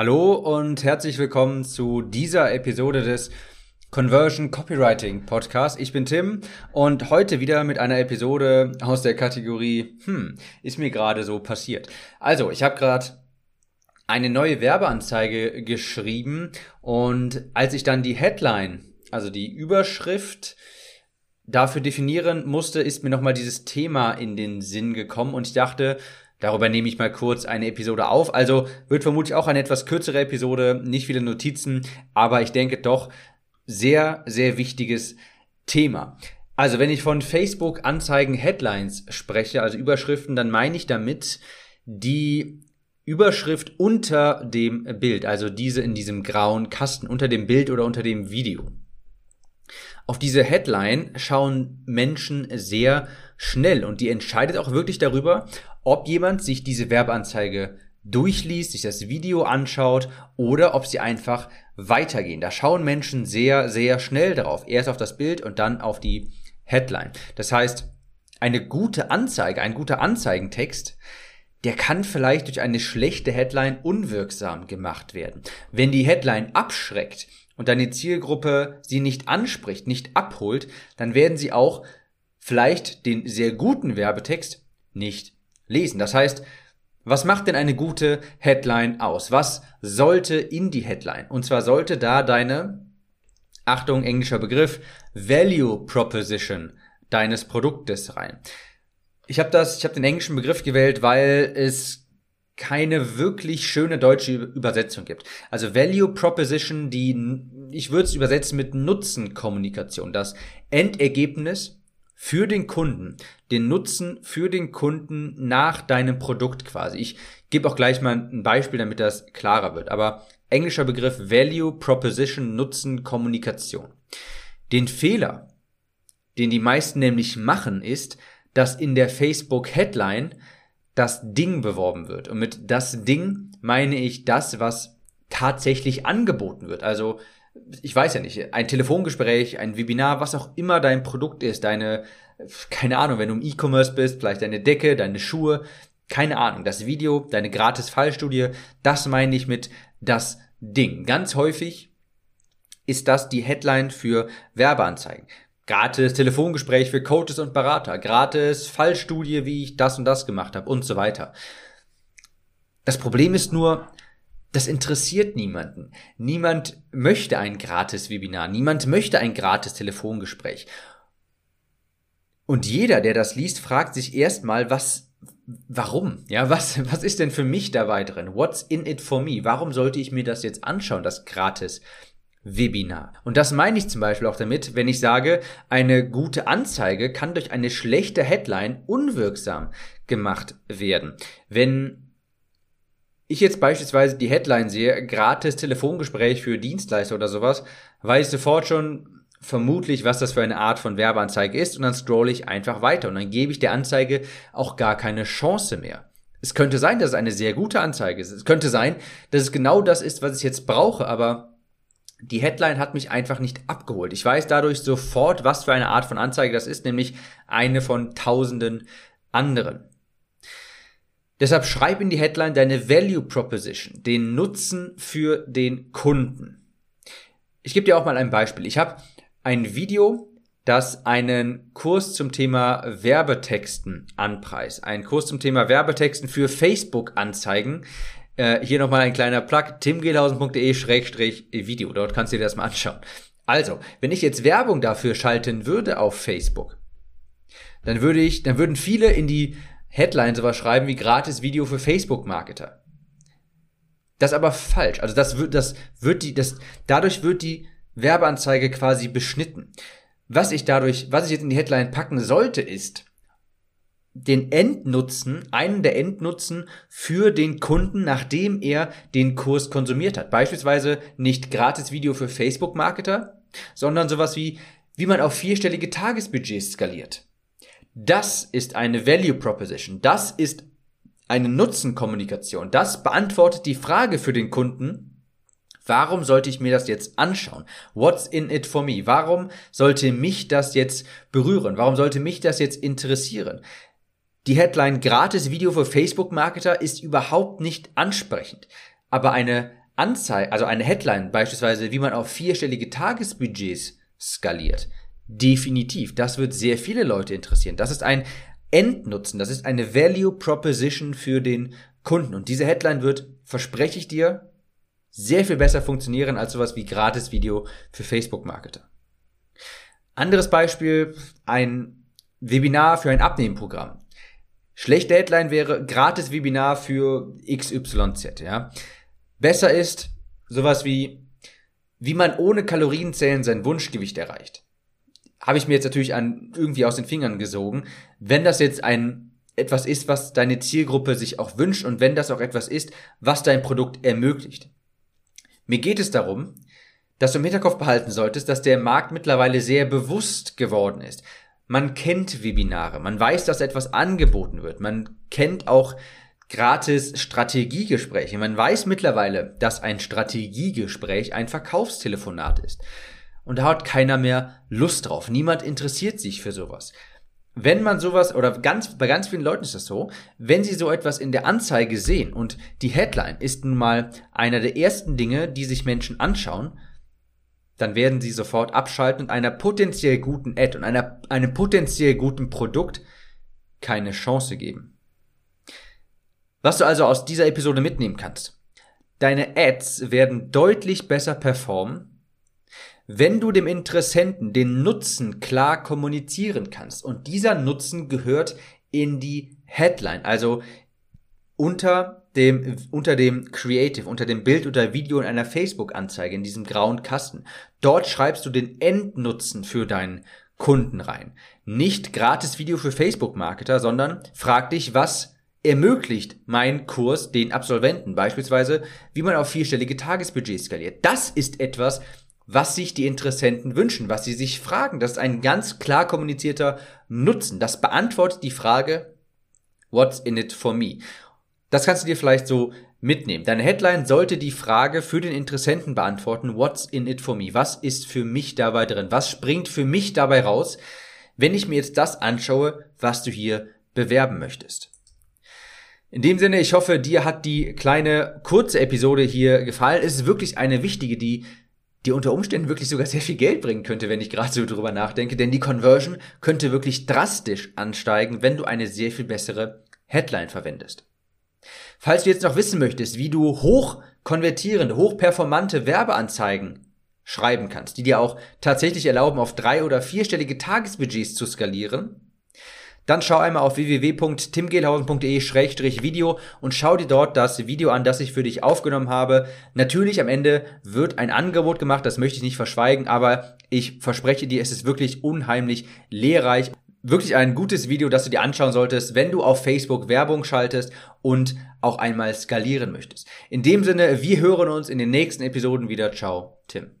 Hallo und herzlich willkommen zu dieser Episode des Conversion Copywriting Podcast. Ich bin Tim und heute wieder mit einer Episode aus der Kategorie, hm, ist mir gerade so passiert. Also, ich habe gerade eine neue Werbeanzeige geschrieben und als ich dann die Headline, also die Überschrift dafür definieren musste, ist mir nochmal dieses Thema in den Sinn gekommen und ich dachte, Darüber nehme ich mal kurz eine Episode auf. Also wird vermutlich auch eine etwas kürzere Episode, nicht viele Notizen, aber ich denke doch sehr, sehr wichtiges Thema. Also wenn ich von Facebook Anzeigen Headlines spreche, also Überschriften, dann meine ich damit die Überschrift unter dem Bild, also diese in diesem grauen Kasten, unter dem Bild oder unter dem Video. Auf diese Headline schauen Menschen sehr schnell und die entscheidet auch wirklich darüber, ob jemand sich diese Werbeanzeige durchliest, sich das Video anschaut oder ob sie einfach weitergehen. Da schauen Menschen sehr, sehr schnell darauf. Erst auf das Bild und dann auf die Headline. Das heißt, eine gute Anzeige, ein guter Anzeigentext, der kann vielleicht durch eine schlechte Headline unwirksam gemacht werden. Wenn die Headline abschreckt und deine Zielgruppe sie nicht anspricht, nicht abholt, dann werden sie auch vielleicht den sehr guten Werbetext nicht lesen. Das heißt, was macht denn eine gute Headline aus? Was sollte in die Headline? Und zwar sollte da deine, Achtung, englischer Begriff, Value Proposition deines Produktes rein. Ich habe das, ich habe den englischen Begriff gewählt, weil es keine wirklich schöne deutsche Übersetzung gibt. Also Value Proposition, die ich würde es übersetzen mit Nutzenkommunikation, das Endergebnis für den Kunden, den Nutzen für den Kunden nach deinem Produkt quasi. Ich gebe auch gleich mal ein Beispiel, damit das klarer wird. Aber englischer Begriff Value, Proposition, Nutzen, Kommunikation. Den Fehler, den die meisten nämlich machen, ist, dass in der Facebook Headline das Ding beworben wird. Und mit das Ding meine ich das, was tatsächlich angeboten wird. Also ich weiß ja nicht, ein Telefongespräch, ein Webinar, was auch immer dein Produkt ist, deine, keine Ahnung, wenn du im E-Commerce bist, vielleicht deine Decke, deine Schuhe, keine Ahnung, das Video, deine gratis Fallstudie, das meine ich mit das Ding. Ganz häufig ist das die Headline für Werbeanzeigen. Gratis Telefongespräch für Coaches und Berater, gratis Fallstudie, wie ich das und das gemacht habe und so weiter. Das Problem ist nur, das interessiert niemanden. Niemand möchte ein gratis Webinar. Niemand möchte ein gratis Telefongespräch. Und jeder, der das liest, fragt sich erstmal, was, warum? Ja, was, was ist denn für mich dabei drin? What's in it for me? Warum sollte ich mir das jetzt anschauen, das gratis Webinar. Und das meine ich zum Beispiel auch damit, wenn ich sage, eine gute Anzeige kann durch eine schlechte Headline unwirksam gemacht werden. Wenn ich jetzt beispielsweise die Headline sehe, gratis Telefongespräch für Dienstleister oder sowas, weiß ich sofort schon vermutlich, was das für eine Art von Werbeanzeige ist und dann scrolle ich einfach weiter und dann gebe ich der Anzeige auch gar keine Chance mehr. Es könnte sein, dass es eine sehr gute Anzeige ist. Es könnte sein, dass es genau das ist, was ich jetzt brauche, aber die Headline hat mich einfach nicht abgeholt. Ich weiß dadurch sofort, was für eine Art von Anzeige das ist, nämlich eine von tausenden anderen. Deshalb schreib in die Headline deine Value Proposition, den Nutzen für den Kunden. Ich gebe dir auch mal ein Beispiel. Ich habe ein Video, das einen Kurs zum Thema Werbetexten anpreist. Ein Kurs zum Thema Werbetexten für Facebook-Anzeigen. Äh, hier nochmal ein kleiner Plug, timgehlhausen.de-video. Dort kannst du dir das mal anschauen. Also, wenn ich jetzt Werbung dafür schalten würde auf Facebook, dann würde ich, dann würden viele in die Headline sowas schreiben wie gratis Video für Facebook-Marketer. Das ist aber falsch. Also das wird, das wird die, das, dadurch wird die Werbeanzeige quasi beschnitten. Was ich dadurch, was ich jetzt in die Headline packen sollte, ist den Endnutzen, einen der Endnutzen für den Kunden, nachdem er den Kurs konsumiert hat. Beispielsweise nicht gratis Video für Facebook-Marketer, sondern sowas wie, wie man auf vierstellige Tagesbudgets skaliert. Das ist eine Value Proposition. Das ist eine Nutzenkommunikation. Das beantwortet die Frage für den Kunden, Warum sollte ich mir das jetzt anschauen? What's in it for me? Warum sollte mich das jetzt berühren? Warum sollte mich das jetzt interessieren? Die Headline gratis Video für Facebook Marketer ist überhaupt nicht ansprechend. Aber eine Anzeige, also eine Headline beispielsweise, wie man auf vierstellige Tagesbudgets skaliert, definitiv. Das wird sehr viele Leute interessieren. Das ist ein Endnutzen, das ist eine Value Proposition für den Kunden. Und diese Headline wird, verspreche ich dir, sehr viel besser funktionieren als sowas wie Gratis-Video für Facebook-Marketer. Anderes Beispiel, ein Webinar für ein Abnehmprogramm. Schlechte Headline wäre Gratis-Webinar für XYZ, ja. Besser ist sowas wie, wie man ohne Kalorienzählen sein Wunschgewicht erreicht. Habe ich mir jetzt natürlich an, irgendwie aus den Fingern gesogen. Wenn das jetzt ein etwas ist, was deine Zielgruppe sich auch wünscht und wenn das auch etwas ist, was dein Produkt ermöglicht. Mir geht es darum, dass du im Hinterkopf behalten solltest, dass der Markt mittlerweile sehr bewusst geworden ist. Man kennt Webinare, man weiß, dass etwas angeboten wird, man kennt auch gratis Strategiegespräche. Man weiß mittlerweile, dass ein Strategiegespräch ein Verkaufstelefonat ist. Und da hat keiner mehr Lust drauf. Niemand interessiert sich für sowas. Wenn man sowas, oder ganz, bei ganz vielen Leuten ist das so, wenn sie so etwas in der Anzeige sehen und die Headline ist nun mal einer der ersten Dinge, die sich Menschen anschauen, dann werden sie sofort abschalten und einer potenziell guten Ad und einer, einem potenziell guten Produkt keine Chance geben. Was du also aus dieser Episode mitnehmen kannst. Deine Ads werden deutlich besser performen, wenn du dem Interessenten den Nutzen klar kommunizieren kannst. Und dieser Nutzen gehört in die Headline, also unter dem, unter dem Creative, unter dem Bild oder Video in einer Facebook-Anzeige, in diesem grauen Kasten. Dort schreibst du den Endnutzen für deinen Kunden rein. Nicht gratis Video für Facebook-Marketer, sondern frag dich, was ermöglicht mein Kurs den Absolventen beispielsweise, wie man auf vierstellige Tagesbudgets skaliert. Das ist etwas, was sich die Interessenten wünschen, was sie sich fragen. Das ist ein ganz klar kommunizierter Nutzen. Das beantwortet die Frage, what's in it for me? Das kannst du dir vielleicht so mitnehmen. Deine Headline sollte die Frage für den Interessenten beantworten, what's in it for me? Was ist für mich dabei drin? Was springt für mich dabei raus, wenn ich mir jetzt das anschaue, was du hier bewerben möchtest? In dem Sinne, ich hoffe, dir hat die kleine kurze Episode hier gefallen. Es ist wirklich eine wichtige, die die unter Umständen wirklich sogar sehr viel Geld bringen könnte, wenn ich gerade so drüber nachdenke, denn die Conversion könnte wirklich drastisch ansteigen, wenn du eine sehr viel bessere Headline verwendest. Falls du jetzt noch wissen möchtest, wie du hoch konvertierende, hochperformante Werbeanzeigen schreiben kannst, die dir auch tatsächlich erlauben, auf drei- oder vierstellige Tagesbudgets zu skalieren, dann schau einmal auf www.timgehlhausen.de-video und schau dir dort das Video an, das ich für dich aufgenommen habe. Natürlich am Ende wird ein Angebot gemacht, das möchte ich nicht verschweigen, aber ich verspreche dir, es ist wirklich unheimlich lehrreich. Wirklich ein gutes Video, das du dir anschauen solltest, wenn du auf Facebook Werbung schaltest und auch einmal skalieren möchtest. In dem Sinne, wir hören uns in den nächsten Episoden wieder. Ciao, Tim.